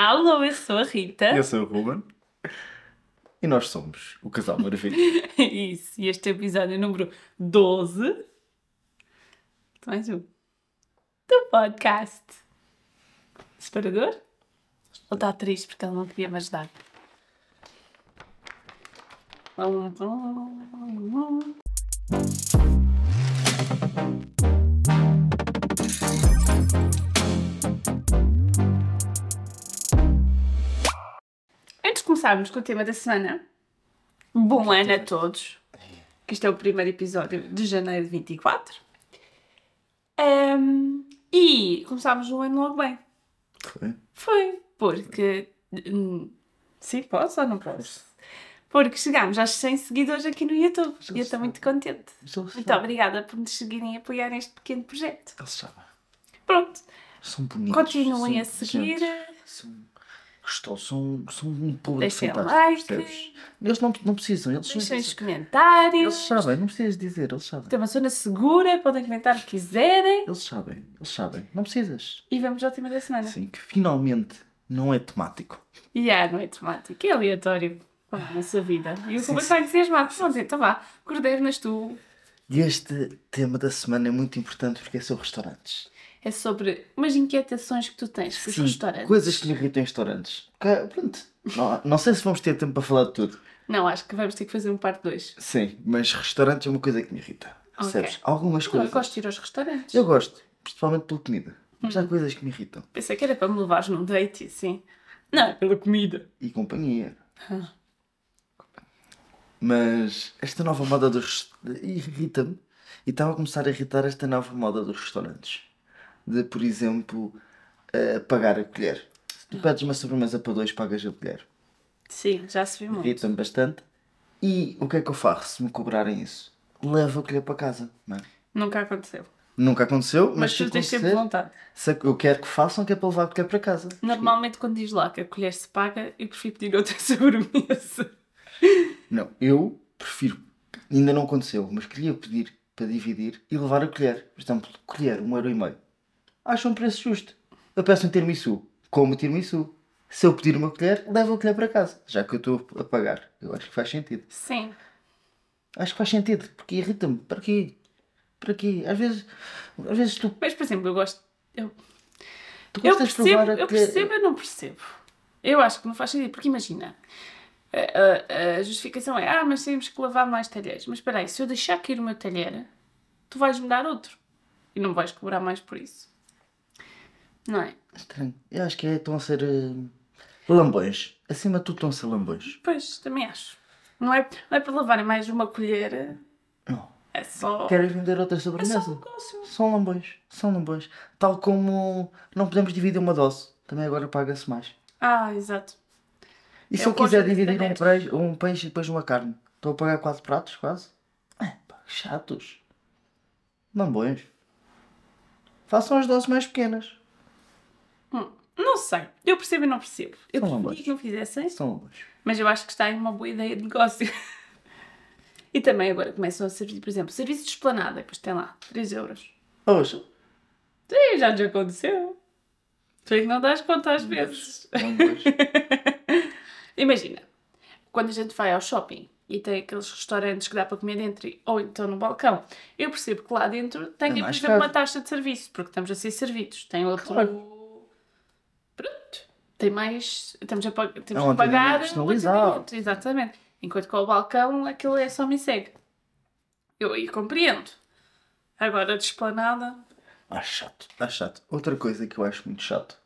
Alô, eu sou a Rita. Eu sou o Ruben. E nós somos o Casal Maravilha. Isso, e este é episódio número 12. Mais um. Do podcast. Separador? Ele está triste porque ele não queria me ajudar. Começarmos com o tema da semana, bom ano a todos. Que este é o primeiro episódio de janeiro de 24. Ahm, e começámos o ano logo bem. Foi? Foi, porque. hum, Sim, posso ou não posso? Porque chegámos aos 100 seguidores aqui no YouTube e eu estou muito contente. Muito obrigada por nos seguirem e apoiarem este pequeno projeto. Eles sabem. Pronto, São bonitos. continuem a são seguir. gente, São, gostou, são, são um público Deixem fantástico. like. percebes? Eles não, não precisam. Eles, Deixem os eles comentários. sabem. Não precisas dizer. Eles sabem. Tem uma zona segura, podem comentar o que quiserem. Eles sabem. Eles sabem. Não precisas. E vamos ao tema da semana. Sim, que finalmente não é temático. E ah, não é temático, é aleatório. Na sua vida. E o Ruben está entusiasmado. Pronto, então vá. Coordenas tu. E este tema da semana é muito importante porque é sobre restaurantes. É sobre umas inquietações que tu tens com os Sim, restaurantes. coisas que me irritam em restaurantes. Cá, Pronto. Não, não sei se vamos ter tempo para falar de tudo. Não, acho que vamos ter que fazer um parte 2. Sim, mas restaurantes é uma coisa que me irrita. Percebes? Algumas Eu coisas. gosto de ir aos restaurantes. Eu gosto, principalmente pela comida. Mas Hum. há coisas que me irritam. Pensei que era para me levares num date assim. Não, é pela comida. E companhia. Ah. Mas esta nova moda dos irrita-me. E estava a começar a irritar esta nova moda dos restaurantes. De, por exemplo, eh, pagar a colher. Se tu pedes uma sobremesa para dois, pagas a colher. Sim, já se viu muito. Irrita-me bastante. E o que é que eu faço se me cobrarem isso? Levo a colher para casa. Não é? Nunca aconteceu. Nunca aconteceu, mas, Mas tu tens sempre vontade. se eu quero que façam, que é para levar a colher para casa. Normalmente, quando diz lá que a colher se paga, eu prefiro pedir outra sobremesa. Não, eu prefiro. Ainda não aconteceu, mas queria pedir para dividir e levar a colher. Por exemplo, colher, um euro e meio. Acho um preço justo. Eu peço um tiramisu, como tiramisu. Se eu pedir uma colher, levo a colher para casa, já que eu estou a pagar. Eu acho que faz sentido. Sim. Acho que faz sentido, porque irrita-me. Para quê? Para quê? Às vezes, às vezes tu, Mas, por exemplo, eu gosto. Eu, tu eu gostas de percebo, eu percebo, eu não percebo. Eu acho que não faz sentido, porque imagina. A, a- a justificação é, ah, mas temos que lavar mais talheres. Mas espera aí, se eu deixar cair o meu talher, tu vais-me dar outro. E não vais cobrar mais por isso. Não é? Estranho. Eu acho que é, estão a ser eh, lambões. Acima de tudo estão a ser lambões. Pois, também acho. Não é, não é para lavarem mais uma colher, Não. é só. Querem vender outra É só sobremesa? um negócio. São lambões, são lambões. Tal como não podemos dividir uma dose, também agora paga-se mais. Ah, exato. E se É eu o quiser dividir um peixe, um peixe e depois uma carne, estou a pagar quatro pratos quase? É, pá, chatos. Lambões. Façam as doses mais pequenas. Hum, não sei. Eu percebo e não percebo. Eu São preferia que não fizessem, São lambões. mas eu acho que está aí uma boa ideia de negócio. e também agora começam a servir, por exemplo, serviço de esplanada, depois tem lá 3 euros. Oxa, Sim, já te aconteceu. Tu é que não das conta às vezes. Imagina, quando a gente vai ao shopping e tem aqueles restaurantes que dá para comer dentro ou então no balcão, eu percebo que lá dentro tem, É por exemplo, uma caro. taxa de serviço, porque estamos a ser servidos. Tem outro. Claro. Pronto. Tem mais. Estamos a, pag- temos É que pagar. um Exatamente. Enquanto que ao balcão aquilo é só me segue. Eu aí compreendo. Agora de esplanada. Ah, chato. Ah, chato. Outra coisa que eu acho muito chato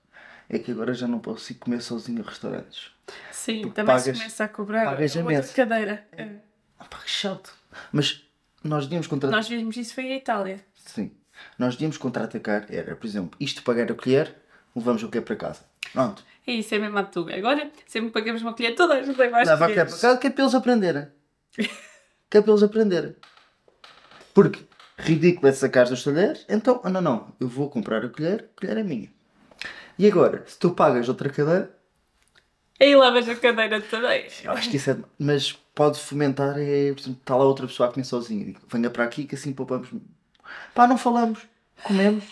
é que agora já não posso ir comer sozinho a restaurantes. Sim, Porque também se pagas- começa a cobrar pagas a outra mesa. cadeira. É. Ah, pá, que chato. Mas nós devíamos contratar. Nós vimos isso foi em Itália. Sim. Nós devíamos contra-atacar. Era, por exemplo, isto pagar a colher, levamos o quê para casa. Pronto. É isso, é mesmo a tuga. Agora, sempre que pagamos uma colher, toda gente tem mais Leva a colher para casa que é para eles aprenderem. que é para eles aprenderem. Porque ridículo é sacar dos talheres, então, ah, não, não, eu vou comprar a colher, a colher é minha. E agora, se tu pagas outra cadeira, Aí levas a cadeira também. eu acho que isso é. Mas pode fomentar, é, por exemplo, está lá outra pessoa a comer sozinha. Digo, venha para aqui que assim poupamos. Pá, não falamos, comemos.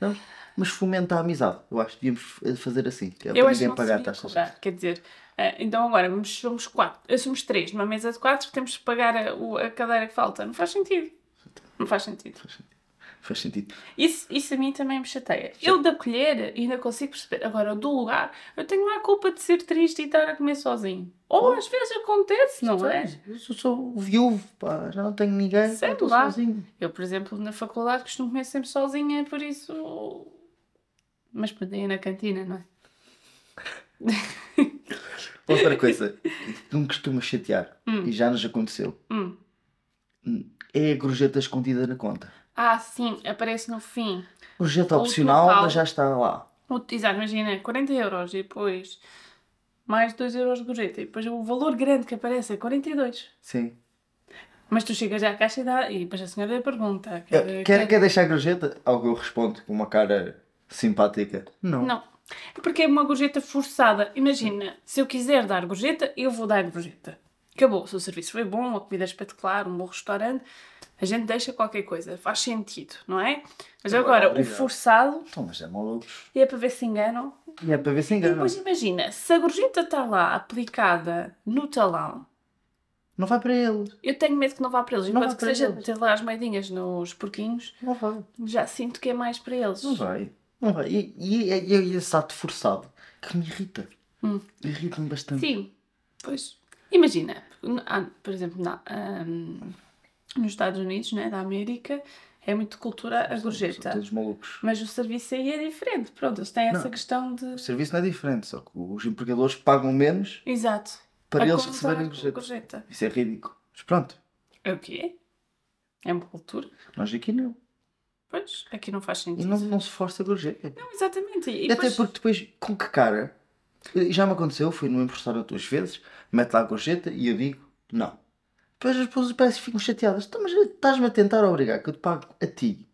sabes? Mas fomenta a amizade. Eu acho que devíamos fazer assim. Que é Eu para acho que ninguém pagar taxas. Quer dizer, eh, então agora vamos, somos quatro, eh, somos três numa mesa de quatro, temos que pagar a, a cadeira que falta. Não faz sentido. Não faz sentido. Faz sentido. Isso, isso a mim também me chateia. Eu da colher ainda consigo perceber. Agora, do lugar, eu tenho lá a culpa de ser triste e estar a comer sozinho. Ou às vezes acontece, não é? Eu sou, viúvo, pá, já não tenho ninguém, estou sozinho. Eu, por exemplo, na faculdade costumo comer sempre sozinha, por isso. Mas perdi na cantina, não é? Outra coisa que me costuma chatear, e já nos aconteceu, Hum. é a gorjeta escondida na conta. Ah, sim, aparece no fim. Gorjeta opcional, local. mas já está lá. Exato, imagina, 40 euros e depois mais 2 euros de gorjeta. E depois o valor grande que aparece é 42. Sim. Mas tu chegas à caixa e, dá, e depois a senhora pergunta. Quer, quer- quer, quer deixar a gorjeta? Algo eu respondo com uma cara simpática. Não. Não. É porque é uma gorjeta forçada. Imagina, se eu quiser dar gorjeta, eu vou dar gorjeta. Acabou. Se o serviço foi bom, a comida é espetacular, um bom restaurante, a gente deixa qualquer coisa. Faz sentido, não é? Mas Agora, agora, o forçado Então, mas é malucos. é para ver se enganam. E é para ver se E engana. depois imagina, se a gorjeta está lá aplicada no talão, Não vai para eles. eu tenho medo que não vá para eles. Não Enquanto que seja eles. ter lá as moedinhas nos porquinhos, Não vai. já sinto que é mais para eles. Não vai. Não vai. E, e, e, e esse ato forçado que me irrita. Hum. Irrita-me bastante. Sim, pois. Imagina, ah, por exemplo, na, ahm, nos Estados Unidos, né, da América, é muito cultura a São gorjeta. todos malucos. Mas o serviço aí é diferente. Pronto, eles têm essa Não. questão de. O serviço não é diferente, só que os empregadores pagam menos Exato. para A eles receberem a gorjeta. gorjeta. Isso é ridículo. Mas pronto, É o quê? É uma cultura? nós aqui não. Pois, aqui não faz E sentido. não, não se força a gorjeta. Não, exatamente. E, E até depois- porque depois, com que cara? E Já me aconteceu, fui num restaurante duas vezes, mete lá a gorjeta e eu digo, não. Depois as pessoas parecem que ficam chateadas. Então, mas estás-me a tentar obrigar que eu te pago a ti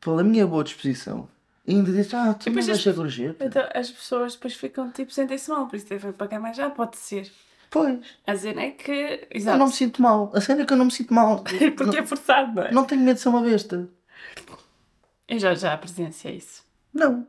pela minha boa disposição. E ainda dizes, ah, tu não deixa a as- gorjeta. Então as pessoas depois ficam tipo, sentem-se mal, por isso devem pagar mais. Já pode ser. Pois, A dizer é que. eu Exato. não me sinto mal. A cena é que eu não me sinto mal. Porque é forçado, não é? Não tenho medo de ser uma besta. Eu já, já presenciei isso. Não.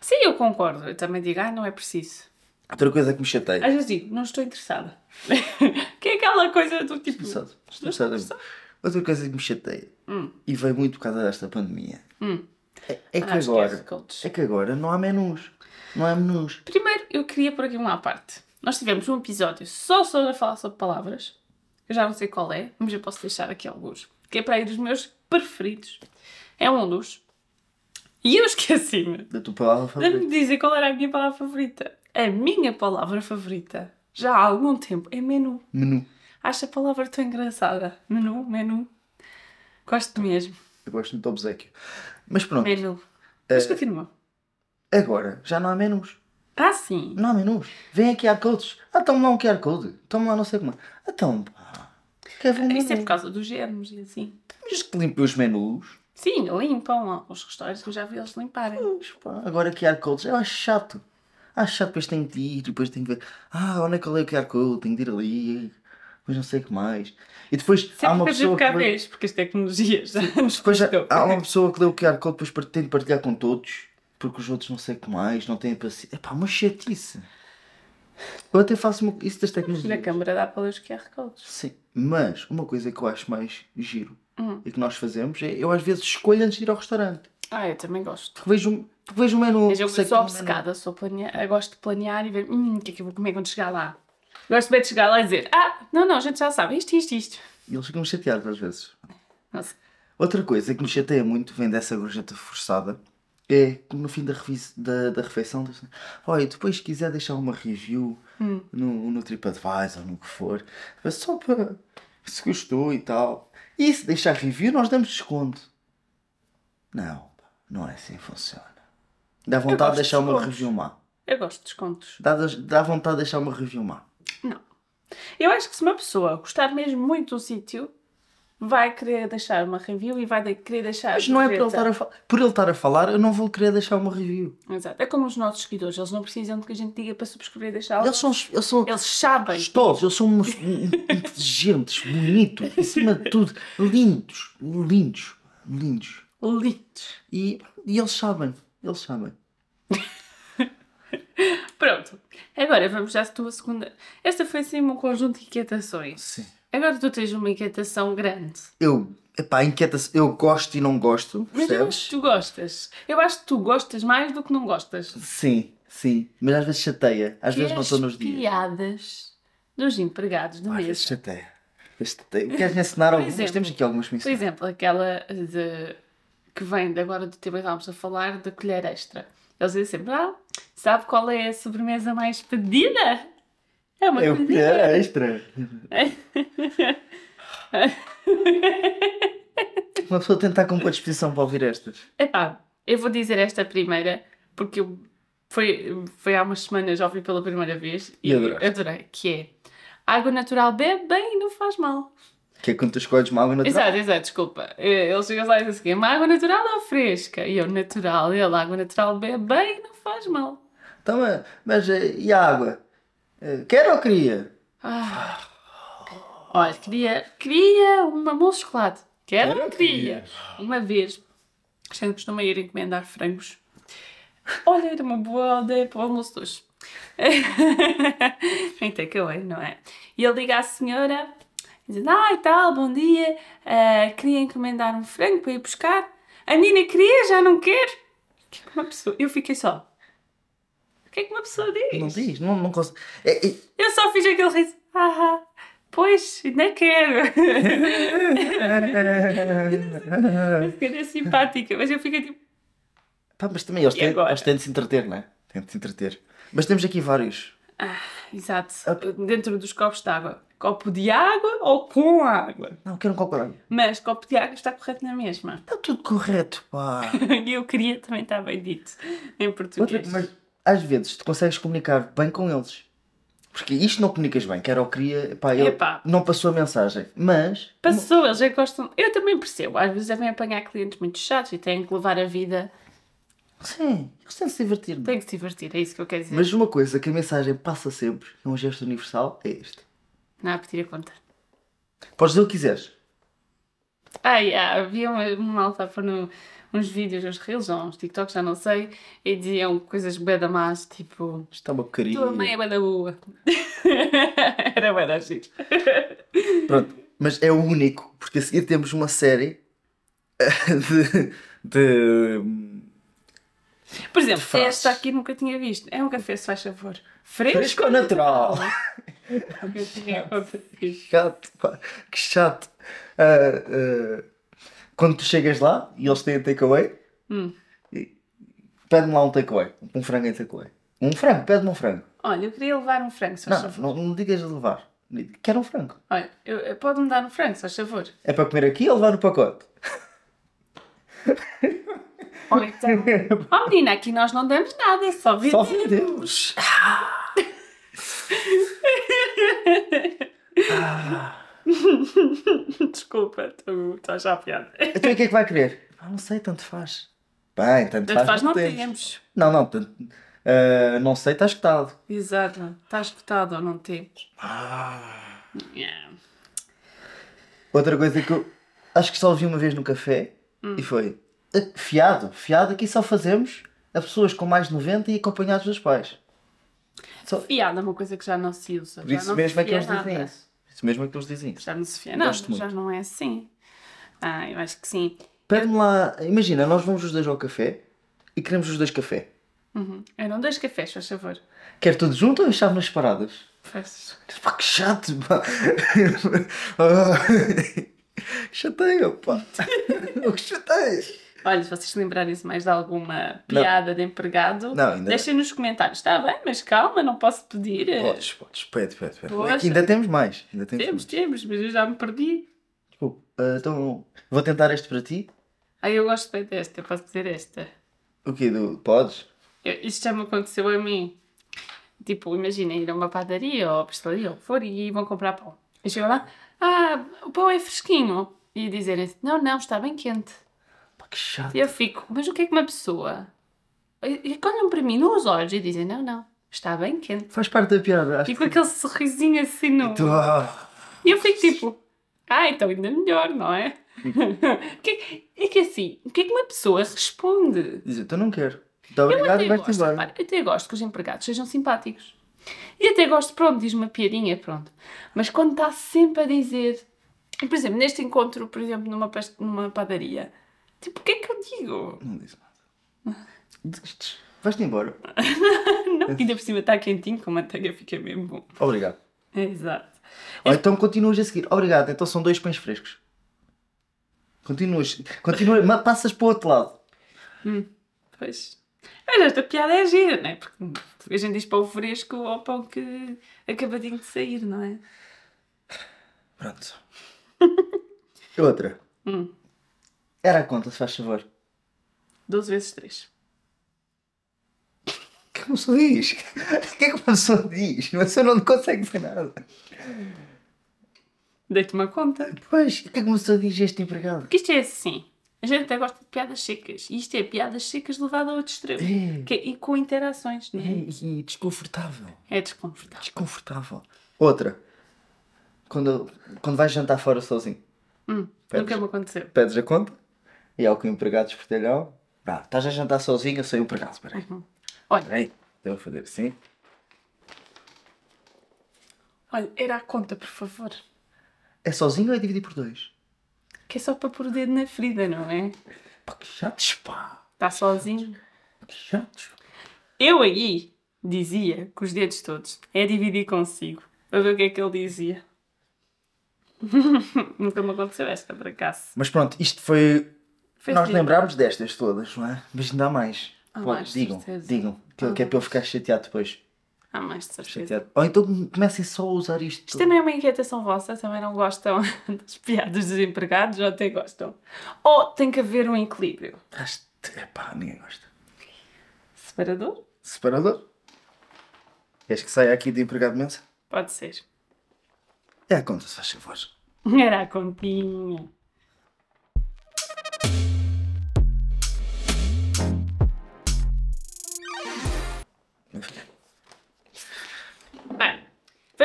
Sim, eu concordo. Eu também digo, ah, não é preciso. Outra coisa que me chateia. Às vezes digo, não estou interessada. que é aquela coisa do tipo. Estressado. Estressado. Outra coisa que me chateia. Hum. E veio muito por causa desta pandemia. Hum. É, é que Ah, agora. É que agora não há menus. Não há menus. Primeiro, eu queria pôr aqui uma parte. Nós tivemos um episódio só sobre a falar sobre palavras. Eu já não sei qual é, mas eu posso deixar aqui alguns. Que é para ir dos meus preferidos. É um dos. E eu esqueci-me Da tua palavra de favorita. me dizer qual era a minha palavra favorita. A minha palavra favorita, já há algum tempo, é menu. Menu. Acho a palavra tão engraçada. Menu, menu. Gosto mesmo. Eu gosto muito de obsequio. Mas pronto. Menu. Mas continua. Agora já não há menus. Ah, sim. Não há menus. Vem aqui QR codes. Ah, toma lá um QR code. Toma lá não sei como. Então, pá. Um Isso é por menu? causa dos germes e assim. Mas que limpe os menus. Sim, limpam. Os restaurantes que eu já vi eles limparem. Pois, pá. Agora QR codes. Eu acho chato. Acho chato. Depois tenho de ir. Depois tenho de ver. Ah, onde é que eu leio o QR code? Tenho de ir ali. Depois não sei o que mais. E depois há Sempre uma para ver pessoa que... vez, porque as tecnologias já nos Depois há, custam. há uma pessoa que lê o QR Code, depois tem de partilhar com todos, porque os outros não sei o que mais, não têm paciência. É pá, uma chatice. Eu até faço isso das Na tecnologias. câmara dá para ler os QR codes. Sim, mas uma coisa que eu acho mais giro Hum. e que nós fazemos é eu às vezes escolho antes de ir ao restaurante. Ah, eu também gosto. Porque vejo, porque vejo o menu. Mas eu sou menu- obcecada, sou planear, eu gosto de planear e ver hum, o que é que eu vou comer quando chegar lá. Gosto bem de chegar lá e dizer, ah, não, não, a gente já sabe, isto, isto, isto. E eles ficam chateados às vezes. Nossa. Outra coisa que me chateia muito, vem dessa gorjeta forçada, é no fim da, da, da refeição, diz, olha, depois se quiser deixar uma review Hum. no, no TripAdvisor, no que for, só para se gostou e tal. E se deixar review, nós damos desconto. Não, não é assim que funciona. Dá vontade de deixar de uma review má. Eu gosto de descontos. Dá, dá vontade de deixar uma review má. Não. Eu acho que se uma pessoa gostar mesmo muito do sítio, vai querer deixar uma review e vai de- querer deixar. Mas não é por ele, estar a por ele estar a falar, eu não vou querer deixar uma review. Exato. É como os nossos seguidores, eles não precisam de que a gente diga para subscrever e deixar. Eles são, eles são Eles sabem. gostosos, eles são inteligentes, bonitos, acima de tudo, lindos, lindos, lindos. Lindos. E, e eles sabem, eles sabem. Pronto. Agora vamos à tua segunda. Esta foi assim um conjunto de inquietações. Sim. Agora tu tens uma inquietação grande. Eu, epá, inquieta eu gosto e não gosto, Mas eu percebes? acho que tu gostas. Eu acho que tu gostas mais do que não gostas. Sim, sim. Mas às vezes chateia. Às vezes não estou nos dias. piadas dos empregados da Às vezes chateia. Às vezes chateia. Queres ensinar algumas? exemplo. Temos aqui algumas Por exemplo, aquela de, que vem de agora do tema que estávamos a falar da colher extra. Eles dizem sempre, ah, sabe qual é a sobremesa mais pedida? É uma É o que é extra. Uma pessoa tem de estar com boa disposição para ouvir estas. Epá, eu vou dizer esta primeira porque eu foi, foi há umas semanas já ouvi pela primeira vez E adoraste? adorei, que é água natural bebe bem e não faz mal. Que é quando tu escolhes uma água natural. Exato, exato, desculpa. Eh, Ele chega lá e diz assim, uma água natural ou fresca? E eu, natural. E ele, água natural bebe bem e não faz mal. Então, mas- mas eh, e a água? Eh, Quer ou queria? Ah. Olha, queria, queria uma mousse de chocolate. Quero ou queria? Uma vez, a gente costuma ir encomendar frangos. Olha, era uma boa ideia para o almoço de hoje. em takeaway, não é? E ele liga à senhora, dizendo, ai tal, bom dia, ah, queria encomendar um frango para ir buscar. A menina queria, já não quer. Uma pessoa... Eu fiquei só... O que é que uma pessoa diz? Não diz, não, não consigo. É, é, Eu só fiz aquele riso. Ah, pois, ainda quero. Eu fiquei simpática, mas eu fiquei tipo. Pá, mas também eles têm, eles têm de se entreter, não é? Têm de se entreter. Mas temos aqui vários. Ah, exato. Dentro dos copos de água. Copo de água ou com água? Não, quero um copo de água. Mas copo de água está correto na mesma. Está tudo correto, pá. Eu queria também estar bem dito em Outra, português. mas às vezes tu consegues comunicar bem com eles. Porque isto não comunicas bem, quer ou queria, pá, ele Epá. não passou a mensagem. Mas, Passou, eles já gostam. Eu também percebo. Às vezes devem apanhar clientes muito chatos e têm que levar a vida. sim, eles têm de se divertir. Têm que se divertir, é isso que eu quero dizer. Mas uma coisa que a mensagem passa sempre, é um gesto universal, é este. Não há pedir a conta. Podes dizer o que quiseres. Ah, yeah, havia uma, uma malta a pôr no, uns vídeos, uns reels ou uns TikToks, já não sei, e diziam coisas bem da más, tipo, Isto é uma porcaria. tua mãe é bem da boa. Era bem da giro. Pronto, mas é o único, porque a seguir temos uma série de. de Por exemplo, esta aqui nunca tinha visto. É um café, se faz favor. Fresco, Fresco ou natural? Tinha ouvido. chato, pá, que chato. Ah, ah, quando tu chegas lá e eles têm takeaway, Hum. pede-me lá um takeaway, um frango em takeaway. Um frango, pede-me um frango. Olha, eu queria levar um frango, se Não, não, não digas de levar. Quero um frango. Olha, pode-me dar um frango, se faz favor. É para comer aqui ou levar no pacote? Olha, então. Oh menina, aqui nós não damos nada, é só Só vendemos. vendemos. Desculpa, tu estás já a piada. Então e o que é que vai querer? Ah, não sei, tanto faz. Bem, tanto, Tanto faz, não temos. temos. Não, não, tanto, ah, não sei, está escutado. Exato, está escutado ou não temos? Ah. Yeah. Outra coisa que eu acho que só ouvi uma vez no café Hum. e foi "Ah, fiado, fiado aqui só fazemos a pessoas com mais de 90 e acompanhados dos pais. Só, Fiada é uma coisa que já não se usa. por isso mesmo é que eles dizem isso. Isso mesmo é que eles dizem isso. Já não se fia Gosto nada, já muito. não é assim. Ah, eu acho que sim. Pede-me lá, imagina, nós vamos os dois ao café e queremos os dois café. Uhum. Não dois cafés, faz favor. Quer tudo junto ou as chávenas separadas? Faz. Pá, que chato, pá. Ah, Chateia, pá. O que chateia? Olha, se vocês se lembrarem-se mais de alguma piada de empregado, Não, ainda- deixem nos comentários. Está bem, mas calma, não posso pedir. Podes, podes, pede, pede, pede. Poxa. Ainda temos mais. Ainda temos, Temos, mais. temos, mas eu já me perdi. Desculpa. Ah, então, vou tentar este para ti. Ah, eu gosto bem desta, eu posso dizer esta. O quê? Do... Podes? Eu- Isto já me aconteceu a mim. Tipo, imagina ir a uma padaria ou pastelaria ou o que for e vão comprar pão. E chegam lá, ah, o pão é fresquinho. E dizerem não, não, está bem quente. Que chato. E eu fico, mas o que é que uma pessoa... E e olham para mim nos olhos e dizem, não, não, está bem quente. Faz parte da piada. Acho E com aquele sorrisinho assim no... que tu... Ah, E eu fico tipo, Ah, então ainda melhor, não é? Que- é que assim, o que é que uma pessoa responde? Diz, então não quero. Muito obrigado e até vais-te gosto, embora. repara, eu até gosto que os empregados sejam simpáticos. E até gosto, pronto, diz uma piadinha, pronto. Mas quando está sempre a dizer... Por exemplo, neste encontro, por exemplo, numa, numa padaria, tipo, o que é que eu digo? Não diz nada. Vais-te embora. Não, ainda por cima está quentinho, com manteiga fica mesmo bom. Obrigado. Exato. Ou então continuas a seguir. Obrigado, então são dois pães frescos. Continuas. Continua, ma- passas para o outro lado. Pois. Mas esta piada é gira, não é? Porque a gente diz pão fresco ou pão que acabadinho de sair, não é? Pronto. Outra. Hum. Era a conta, se faz favor. 12 vezes 3. O que é que uma pessoa diz? O que é que uma pessoa diz? Uma pessoa não consegue dizer nada. Dei-te uma conta. Pois, o que é que uma pessoa diz a este empregado? Porque isto é assim. A gente até gosta de piadas secas. E isto é piadas secas levado a outro extremo. É. Que- e com interações, não é? E, e desconfortável. É desconfortável. Desconfortável. Outra. Quando, quando vais jantar fora sozinho, Hum, Pedes. nunca me aconteceu. pedes a conta e ao que o empregado espertalhão. Pá, estás a jantar sozinho, eu sou empregado. Espera aí. Olha, Espera aí. Devo fazer assim. olha, era a conta, por favor. É sozinho ou é dividir por dois? Que é só para pôr o dedo na ferida, não é? Pá, que chatos, pá. Está sozinho. Que chatos. Eu aí dizia, com os dedos todos, é dividir consigo. Para ver o que é que ele dizia. Nunca me aconteceu esta, por acaso. Mas pronto, isto foi. Nós giro. lembrámos destas todas, não é? Mas ainda há mais. Há Pô, mais, digam, certeza. digam. Que, Há que é para eu ficar chateado depois. Há mais de certeza. Chateado. Ou então comecem só a usar isto. Isto também é uma inquietação vossa, também não gostam das piadas dos empregados, ou até gostam. Ou tem que haver um equilíbrio. Epá, ninguém gosta. Separador? Separador? Queres que saia aqui de empregado mensa? Pode ser. É a conta, se faz favor. Era a continha.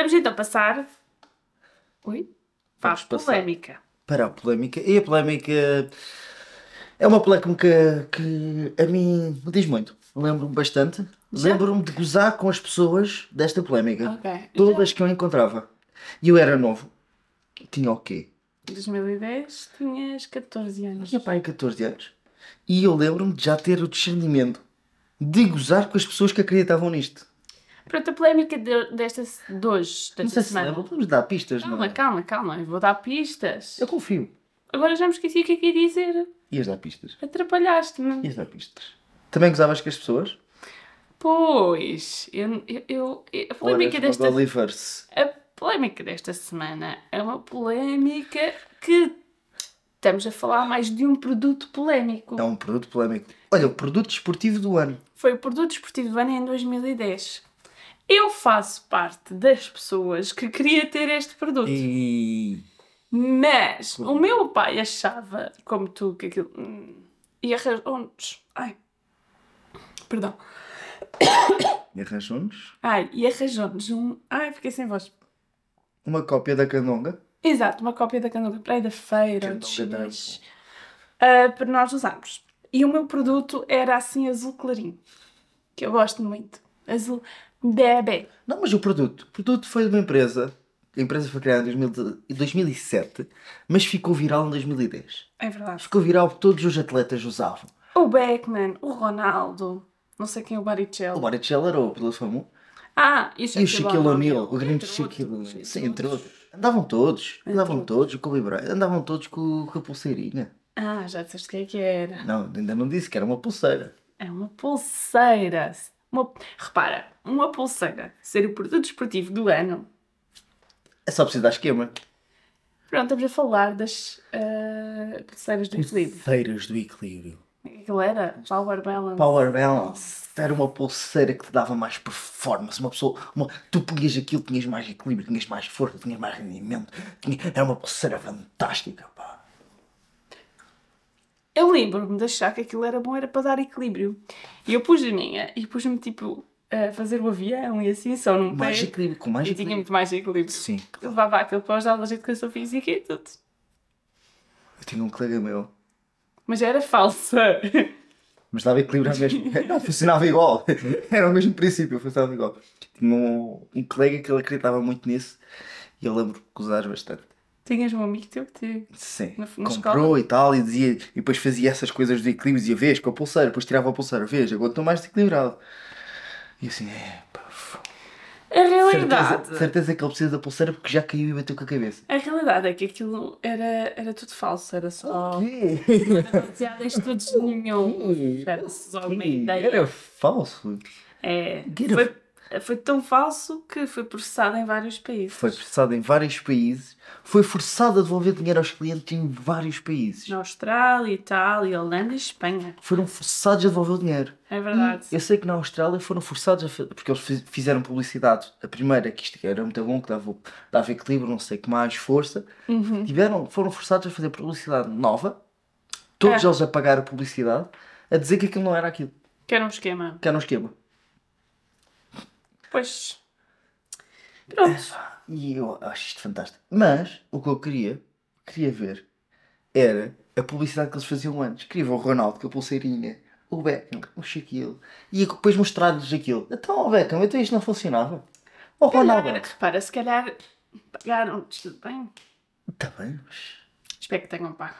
Vamos então passar. Oi? Para a passar. polémica. Para a polémica. E a polémica é uma polémica que a mim me diz muito. Lembro-me bastante. Lembro-me de gozar com as pessoas desta polémica. Ok. Todas que eu encontrava. E eu era novo. Tinha o quê? 2010 tinhas 14 anos. Tinha pai 14 anos. E eu lembro-me de já ter o discernimento de gozar com as pessoas que acreditavam nisto. Pronto, a polémica de, desta, de hoje, Não desta sei se semana. lembram. Vamos dar pistas, não Calma, é? calma, calma. Eu vou dar pistas. Eu confio. Agora já me esqueci o que é que ia dizer. Ias dar pistas. Atrapalhaste-me. Ias dar pistas. Também gozavas com as pessoas? Pois, eu, eu, eu- a polémica Horas desta Olivers. a polémica desta semana é uma polémica que estamos a falar mais de um produto polémico. É um produto polémico. Olha, o produto desportivo do ano. Foi o produto desportivo do ano em 2010. Eu faço parte das pessoas que queria ter este produto. E. Mas o meu pai achava, como tu, que aquilo. hum, E arranjou-nos. Ai. Perdão. E arranjou-nos Ai, e arranjou-nos um. Ai, fiquei sem voz. uma cópia da Candonga. Exato, uma cópia da Candonga para aí da feira, de X, ah, para nós usarmos. E o meu produto era assim azul clarinho, que eu gosto muito. Azul bebê. Não, mas o produto. O produto foi de uma empresa. A empresa foi criada em 2000 em 2007, mas ficou viral em 2010. É verdade. Ficou viral porque todos os atletas usavam. O Beckman, o Ronaldo, não sei quem é o Baricello. O Baricello era o piloto famoso. Ah, e o E o Shaquille Shaquille O'Neal, o grande entre Shaquille O'Neal. entre Sim, entre outros. Andavam todos. Andavam outros. todos. O Kobe Bryant. Andavam todos com, com a pulseirinha. Ah, já disseste o que é que era. Não, ainda não disse que era uma pulseira. É uma pulseira. Uma... Repara, uma pulseira ser o produto desportivo do ano. É só preciso dar esquema. Pronto, estamos a falar das ah, pulseiras do equilíbrio. Pulseiras do equilíbrio. Aquilo era Power Balance. Power Balance. Era uma pulseira que te dava mais performance. Uma pessoa. Uma... Tu punhas aquilo, tinhas mais equilíbrio, tinhas mais força, tinhas mais rendimento. tinha- Era uma pulseira fantástica, pá. Eu lembro-me de achar que aquilo era bom, era para dar equilíbrio. E eu pus a minha e pus-me tipo a fazer o avião e assim, só num pé. Mais equilíbrio, com mais E tinha equilíbrio. muito mais equilíbrio. Sim. Levava aquilo para as aulas de educação física e tudo. Eu tinha um colega meu, Mas era falsa. mas dava equilíbrio mesmo. Não, funcionava igual. Era o mesmo princípio, funcionava igual. Tinha um, um colega que ele acreditava muito nisso e eu lembro que usar bastante. Tinhas um amigo teu que te... Sim. Na- na Comprou e tal, e dizia, e depois fazia essas coisas de equilíbrio, dizia, vês, com a pulseira, depois tirava a pulseira, vês, agora estou mais desequilibrado. E assim, é, pá, A realidade. certeza, certeza que ele precisa da pulseira porque já caiu e bateu com a cabeça. A realidade é que aquilo era, era tudo falso, era só. Baseado em estudos nenhum. Era só uma ideia. Era falso. É, Era- foi, foi tão falso que foi processado em vários países. Foi processado em vários países, foi forçado a devolver dinheiro aos clientes em vários países. Na Austrália, Itália, Holanda e Espanha. Foram forçados a devolver o dinheiro. É verdade. Eu sei que na Austrália foram forçados a porque eles fiz- fizeram publicidade. A primeira, que isto era muito bom, que dava, dava equilíbrio, não sei que mais, força. Uhum. Tiveram, foram forçados a fazer publicidade nova, todos É. eles a pagar a publicidade, a dizer que aquilo não era aquilo, Que era um esquema. que era um esquema. Pois. Pronto. E eu acho isto fantástico. Mas o que eu queria, queria ver, era a publicidade que eles faziam antes. Queria ver o Ronaldo com a pulseirinha, o Beckham, o Shaquille, e depois mostrar-lhes aquilo. Então, o Beckham, então isto não funcionava. O Ronaldo. Calhar, repara, se calhar pagaram tudo bem. Está bem, mas. Espero que tenham pago.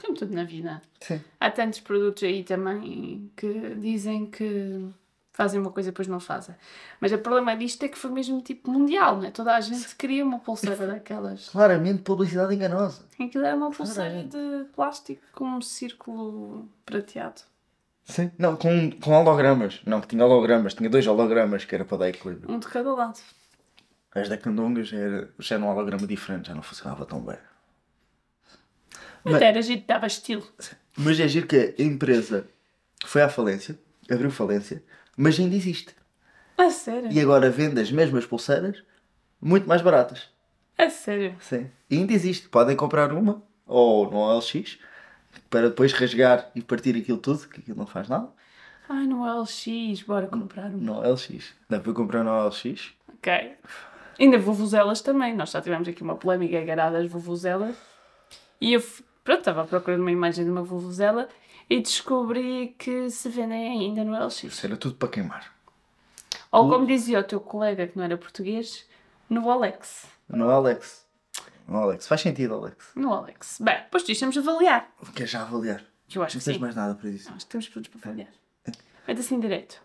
Como tudo na vida. Sim. Há tantos produtos aí também que dizem que fazem uma coisa e depois não fazem. Mas o problema disto é que foi mesmo tipo mundial, não é? Toda a gente queria uma pulseira daquelas. Claramente publicidade enganosa. Aquilo era uma pulseira de plástico com um círculo prateado. Sim. Não, com, com hologramas. Não, que tinha hologramas. Tinha dois hologramas que era para dar equilíbrio. Um de cada lado. As da Candonga já era, já era um holograma diferente, já não funcionava tão bem. Mas- Até era giro, dava estilo. Mas é giro que a empresa foi à falência, abriu falência, mas ainda existe. A sério? E agora vende as mesmas pulseiras muito mais baratas. A sério? Sim. E ainda existe. Podem comprar uma ou no OLX para depois rasgar e partir aquilo tudo, que aquilo não faz nada. Ai, no LX, bora comprar um. No OLX. Dá para comprar no OLX. Ok. Ainda vuvuzelas também. Nós já tivemos aqui uma polémica agarrada às vuvuzelas. E eu, pronto, estava à procura de uma imagem de uma vuvuzela e descobri que se vendem ainda no LX. Isso era tudo para queimar. Ou como dizia o teu colega que não era português, no Alex. No Alex. No Alex. Faz sentido, Alex. No Alex. Bem, depois disto temos avaliar. Quer já avaliar? Eu acho Não que tens sim. mais nada para isso. Nós temos produtos para avaliar. Mete assim direito.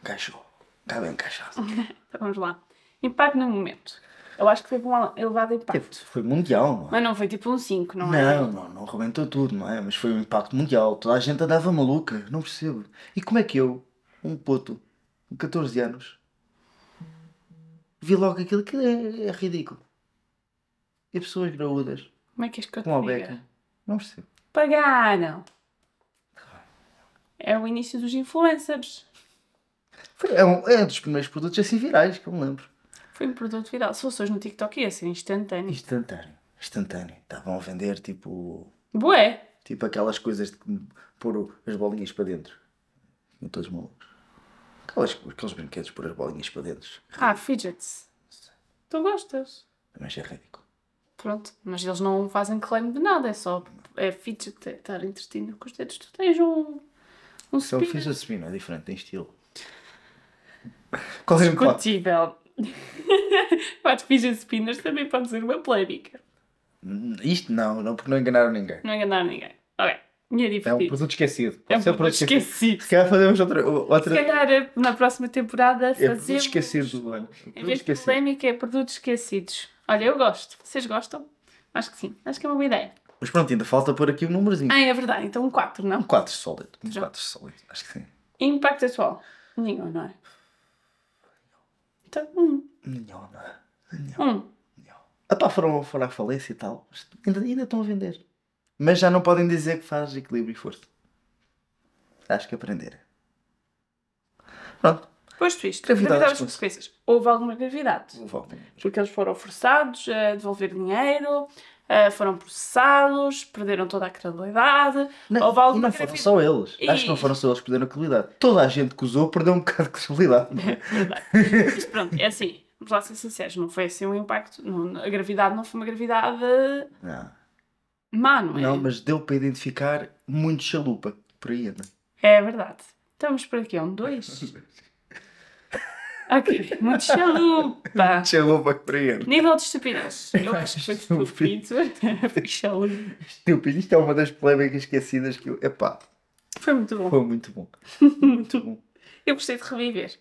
Encaixou. Está bem encaixado. Então vamos lá. Impacto no momento. Eu acho que teve um elevado impacto. Foi mundial, não é? Mas não foi tipo um 5, não é? Não, não, não arrebentou tudo, não é? Mas foi um impacto mundial. Toda a gente andava maluca, não percebo. E como é que eu, um puto, com 14 anos, vi logo aquilo que é, é ridículo. E pessoas graúdas, Como é que és que eu te com beca, não percebo. Pagaram. É o início dos influencers. Foi, é, um, é um dos primeiros produtos assim virais que eu me lembro. Foi um produto viral. Se fosse hoje no TikTok ia ser instantâneo. Instantâneo, instantâneo. Estavam a vender tipo, Bué! tipo aquelas coisas de pôr as bolinhas para dentro. Estão todos malucos. Aquelas, aqueles brinquedos de pôr as bolinhas para dentro. Ah, fidgets. Tu gostas? Mas é ridículo. Pronto. Mas eles não fazem claim de nada. É só... É fidget. É estar entretido com os dedos. Tu tens um... Um Só spinner. fiz a spin, é diferente, tem estilo. Qual é o? Discutível. Quatro fidget spinners também pode ser uma polémica. Isto não, não, porque não enganaram ninguém. Não enganar ninguém. Ok. E é É um produto esquecido. É um Pode ser produto esquecido. Se calhar fazemos outra. Se outra... calhar na próxima temporada É produto fazemos... esquecido do ano. Em Produto vez de polémica, é produtos esquecidos. Olha, eu gosto. Vocês gostam? Acho que sim. Acho que é uma boa ideia. Mas pronto, ainda falta pôr aqui um númerozinho. Ah, é verdade. Então um 4, não? 4 sólido. Um Já. 4 sólido. Acho que sim. Impacto atual. Nenhum, não é? Então, um. Não, não. Um. Ah pá, foram, foram à falência e tal. Ainda, ainda estão a vender. Mas já não podem dizer que faz equilíbrio e força. Acho que aprenderam. Pronto. Posto isto. Gravidade Gravidade das das consequências. Houve alguma gravidade. Vou voltar. Porque eles foram forçados a devolver dinheiro, ah, foram processados, perderam toda a credibilidade. Não, houve e alguma não foram só eles. E- Acho que não foram só eles que perderam a credibilidade. Toda a gente que usou perdeu um bocado de credibilidade. Verdade. Mas pronto, é assim, vamos lá ser sinceros, não foi assim um impacto. não- a gravidade não foi uma gravidade Não, má, não é? não mas deu para identificar muito chalupa. Por aí anda. É verdade. Estamos por aqui, um, dois. ok, muito chalupa. Chalupa aí anda. Nível de estupidez. Eu acho que foi estúpido. foi chalupa. Estúpido. Isto é uma das polémicas esquecidas que eu... Epá, Foi muito bom. foi muito bom. Muito bom. Eu gostei de reviver.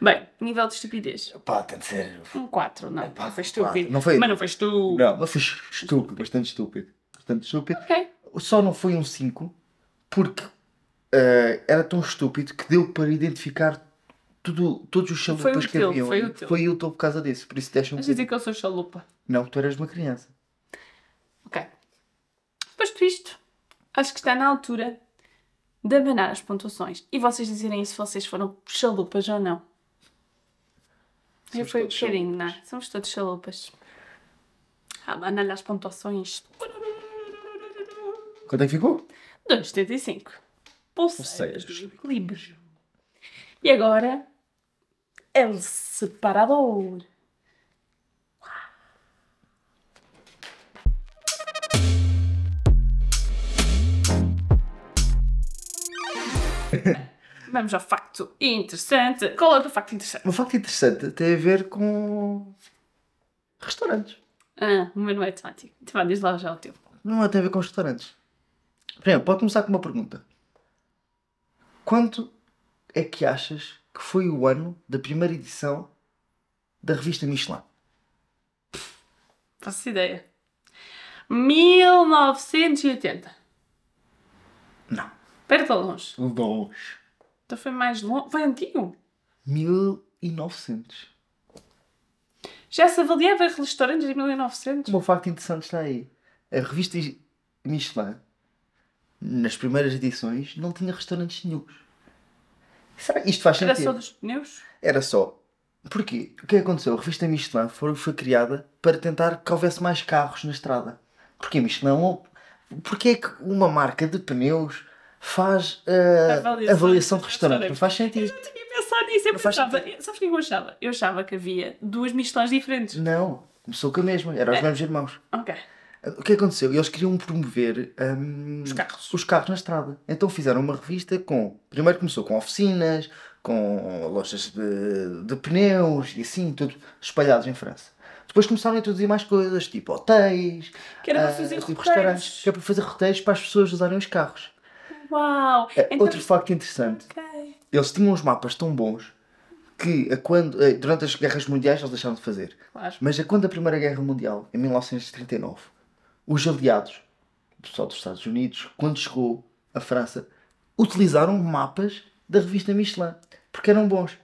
Bem, nível de estupidez. Epá, tem de ser... Um 4, não. Epá, não foi estúpido. Não foi- Mas não foi estúpido. Não, mas foi estúpido. Bastante estúpido. Bastante estúpido. Ok. Só não foi um 5 porque eh, era tão estúpido que deu para identificar tudo, todos os chalupas que haviam. foi útil. Foi útil por causa disso. Por isso deixa um Mas dizer que eu sou chalupa. Não, tu eras uma criança. Ok. Posto isto, acho que está na altura de abanar as pontuações. E vocês dizerem se vocês foram chalupas ou não. Eu Somos fui um bocadinho, não é? Somos todos chalupas. Abanar as pontuações. Quanto é que ficou? 2,75. Pulseiras Pulseiras. equilíbrio. E agora, el separador. Vamos ao facto interessante. Qual é o facto interessante? Um facto interessante tem a ver com restaurantes. Ah, o meu não é temático. Então vá, diz lá já o teu. Não tem a ver com restaurantes. Primeiro, pode começar com uma pergunta. Quanto é que achas que foi o ano da primeira edição da revista Michelin? Faço ideia. 1980. Não. Perto ou longe? Longe. Então foi mais longe. Foi antigo. 1900. Já se avaliava restaurantes em 1900? Um facto interessante está aí. A revista Michelin, nas primeiras edições, não tinha restaurantes nenhums. Será que isto faz Era sentido? só dos pneus? Era só. Porquê? O que aconteceu? A revista Michelin foi, foi criada para tentar que houvesse mais carros na estrada. Porquê Michelin? Porquê é que uma marca de pneus faz uh, Avaliação avaliação, de restaurante? Não faz sentido. Eu não tinha pensado nisso. Eu pensava. Sabes o que eu achava? Eu achava que havia duas Michelins diferentes. Não. Começou com a mesma. Eram os É. mesmos irmãos. Ok. O que aconteceu? Eles queriam promover hum, Os carros. os carros na estrada. Então fizeram uma revista com. Primeiro começou com oficinas, com lojas de, de pneus e assim, tudo espalhados em França. Depois começaram a introduzir mais coisas, tipo hotéis, Que era para ah, fazer tipo roteiros. restaurantes, que é para fazer roteiros para as pessoas usarem os carros. Uau! É, Então- Outro facto interessante: Ok. eles tinham uns mapas tão bons que a quando, eh, durante as guerras mundiais eles deixaram de fazer. Claro. Mas a quando a Primeira Guerra Mundial, em 1939, os aliados, o pessoal dos Estados Unidos, quando chegou à França, utilizaram mapas da revista Michelin, porque eram bons.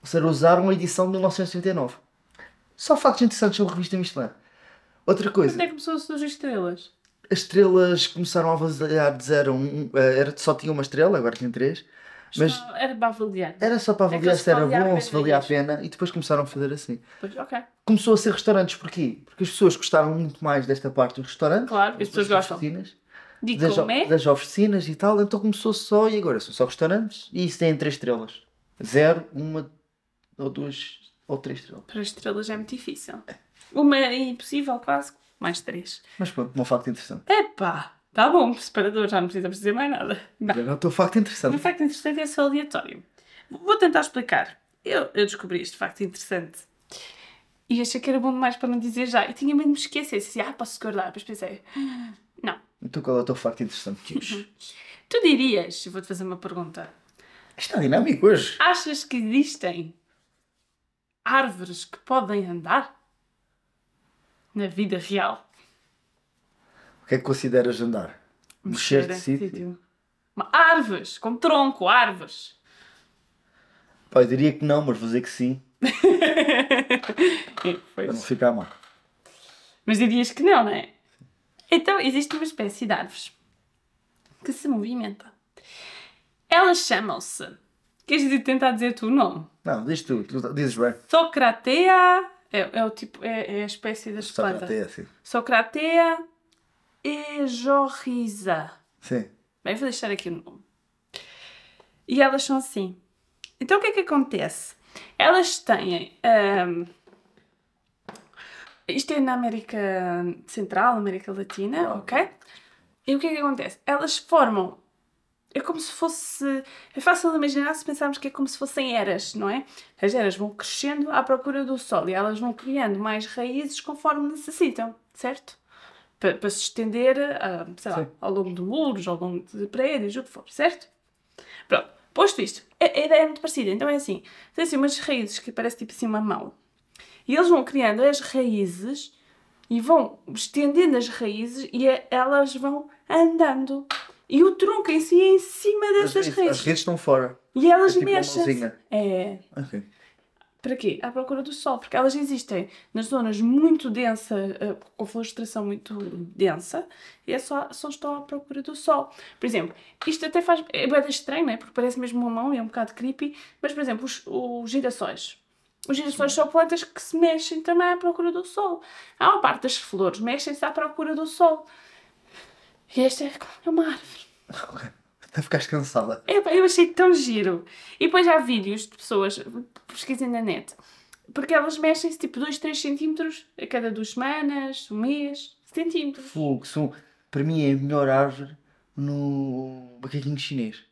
Ou seja, usaram a edição de 1939. Só factos interessantes sobre a revista Michelin. Outra coisa, Quando é que começou a surgir estrelas? as estrelas começaram a avaliar de 0 a 1, era, só tinha uma estrela, agora tem três. Mas Não, era para avaliar. era só para É avaliar se era bom, se valia a pena, e depois começaram a fazer assim. Pois, ok. começou a ser restaurantes. Porquê? Porque as pessoas gostaram muito mais desta parte dos restaurantes. Claro, as pessoas das gostam. Oficinas, De das, comer? das oficinas e tal. Então começou só e agora são só restaurantes. E isso tem três estrelas. Zero, uma ou duas ou três estrelas. Para estrelas é muito difícil. Uma é impossível, quase. Mais três. Mas pronto, um facto interessante. Epá! Tá bom, separador, já não precisamos dizer mais nada. Bem, Agora o teu facto o interessante. facto interessante é só aleatório. Vou tentar explicar. Eu, eu descobri este facto interessante. E achei que era bom demais para não dizer já. E tinha medo de me esquecer. Assim, ah, posso guardar. Depois pensei, "Ah, não. Então qual é o teu facto interessante, Tios? Tu dirias, vou-te fazer uma pergunta. Está dinâmico hoje. Achas que existem árvores que podem andar? Na vida real? O que é que consideras andar? Mexer de sítio? Árvores, com tronco, árvores. Pá, eu diria que não, mas vou dizer que sim. Para não ficar mal. Mas dirias que não, não é? Então, existe uma espécie de árvores que se movimenta. Elas chamam-se. Queres dizer- tentar dizer tu o nome? Não, diz tu. Tu dizes bem. Socratea É, é o tipo, é, é a espécie das plantas. para ter assim. Socratea ejorriza. Sim. Bem, vou deixar aqui o nome. E elas são assim. Então o que é que acontece? Elas têm. ahm, isto é na América Central, América Latina, ok? E o que é que acontece? Elas formam. É como se fosse. É fácil de imaginar se pensarmos que é como se fossem eras, não é? As eras vão crescendo à procura do sol e elas vão criando mais raízes conforme necessitam, certo? Para, para se estender, ah, sei lá, Sim. ao longo de muros, ao longo de prédios, o que for, certo? Pronto, posto isto, a, a ideia é muito parecida. Então é assim: tem assim umas raízes que parece tipo assim uma mão. E eles vão criando as raízes e vão estendendo as raízes e a- elas vão andando. E o tronco em si é em cima As, dessas as raízes. redes estão fora. E elas é tipo mexem. É. Para quê? À procura do sol, porque elas existem nas zonas muito densas, eh, com floração muito densa, e é só, só estão à procura do sol. Por exemplo, isto até faz. É bem estranho, né? Porque parece mesmo uma mão e é um bocado creepy, mas, por exemplo, os, os girassóis. Os girassóis são plantas que se mexem também à procura do sol. Há uma parte das flores mexem-se à procura do sol. E esta é uma árvore. Até ficaste cansada. Epá, eu achei tão giro. E depois há vídeos de pessoas, pesquisem na net, porque elas mexem-se tipo 2, 3 centímetros a cada duas semanas, um mês, centímetros. Fogo, são, para mim é a melhor árvore no macaquinho chinês.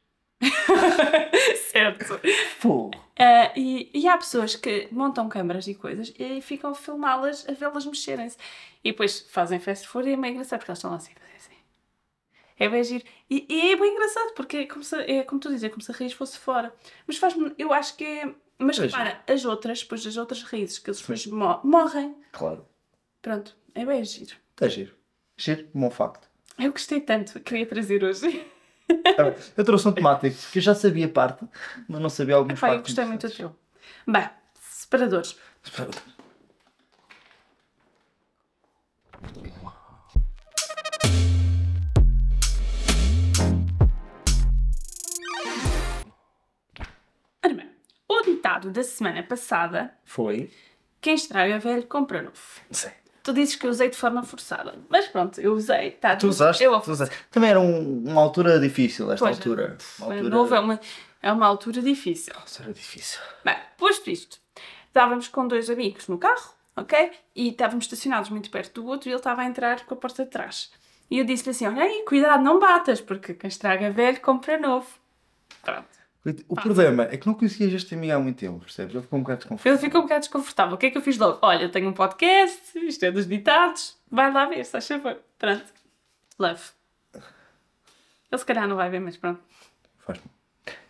certo. Fogo. Ah, e, e há pessoas que montam câmaras e coisas e ficam a filmá-las, a vê-las mexerem-se. E depois fazem fast forward e é meio engraçado porque elas estão lá assim. É bem giro. E, e é bem engraçado porque é como, se, é como tu dizes, é como se a raiz fosse fora. Mas faz-me, eu acho que é. Mas Pois. repara, as outras, depois as outras raízes que eles depois mo- morrem. Claro. Pronto, é bem giro. Está giro. Giro, bom facto. Eu gostei tanto, queria trazer hoje. Eu trouxe um temático que eu já sabia parte, mas não sabia alguns eu factos gostei muito do teu. Bem, separadores. Ora ditado da semana passada, Foi? quem estraga velho compra novo. Sim. Tu dizes que eu usei de forma forçada, mas pronto, eu usei. Tá, Tu usaste? Eu tu usaste. Também era um- uma altura difícil, esta Pois altura. Uma altura... novo é uma, é uma altura difícil. Nossa, era difícil. Bem, posto isto, estávamos com dois amigos no carro, ok? E estávamos estacionados muito perto do outro e ele estava a entrar com a porta de trás. E eu disse-lhe assim: Olha aí, cuidado, não batas, porque quem estraga velho compra novo. Pronto. O problema é que não conhecias este amigo há muito tempo, percebes? Ele ficou um bocado Ele desconfortável. ficou um bocado desconfortável. O que é que eu fiz logo? Olha, eu tenho um podcast, isto é dos ditados, vai lá ver, se faz favor. Pronto. Love. Ele se calhar não vai ver, mas pronto. Faz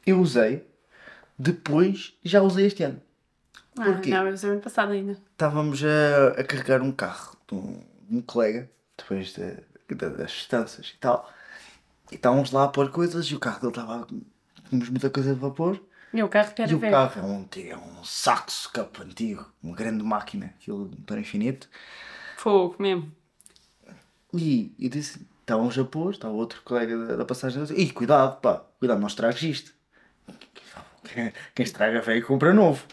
Eu usei, depois já usei este ano. Ah, Porquê? não, eu usei ano passado ainda. Estávamos a, a carregar um carro de um, de um colega, depois de- de- das distâncias e tal. E estávamos lá a pôr coisas e o carro dele estava. Tínhamos muita coisa de vapor. E o carro que era E o velho. carro é um, é um saxo cup antigo, uma grande máquina, aquilo de motor infinito. Fogo mesmo. E eu disse, estávamos a pôr, está outro colega da, da passagem, Ih, cuidado, pá, cuidado, não estragues isto. Quem, quem estraga velho compra novo.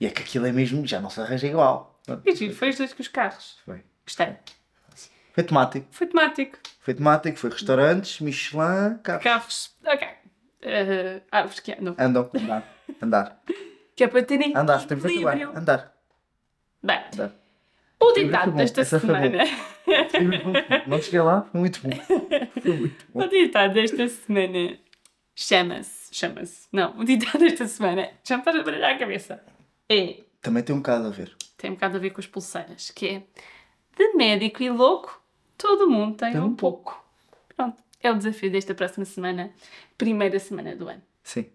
E é que aquilo é mesmo, já não se arranja igual. E giro, foi os dois com os carros. Foi. Gostei. Foi temático. Foi temático. Foi temático, foi restaurantes, Michelin, carros. Carros. Ok. Uh, árvores que andam. Andam, andar, andar. Que é para terem Andar, temos que acabar. Andar, Bem, andar. o ditado desta Essa semana. Não cheguei lá, foi muito bom. Foi muito bom. o ditado desta semana chama-se. Chama-se. Não, o ditado desta semana. Já me faz baralhar a cabeça. É. Também tem um bocado a ver. Tem um bocado a ver com as pulseiras. Que é. De médico e louco, todo mundo tem, Tem um um pouco. Pronto. É o desafio desta próxima semana. Primeira semana do ano. Sim.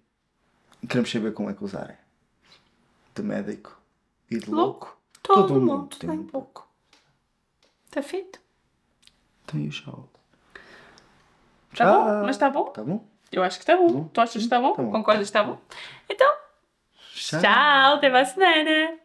Queremos saber como é que usarem. De médico e de louco. Louco. Todo, Todo mundo, mundo tem um pouco. Está feito? Então e o tchau. Está bom? Mas está bom? Tá bom? Eu acho que está bom. bom. Tu achas que está bom? Tá bom. Concordas que está bom? Então, Tchau. tchau. Até a semana.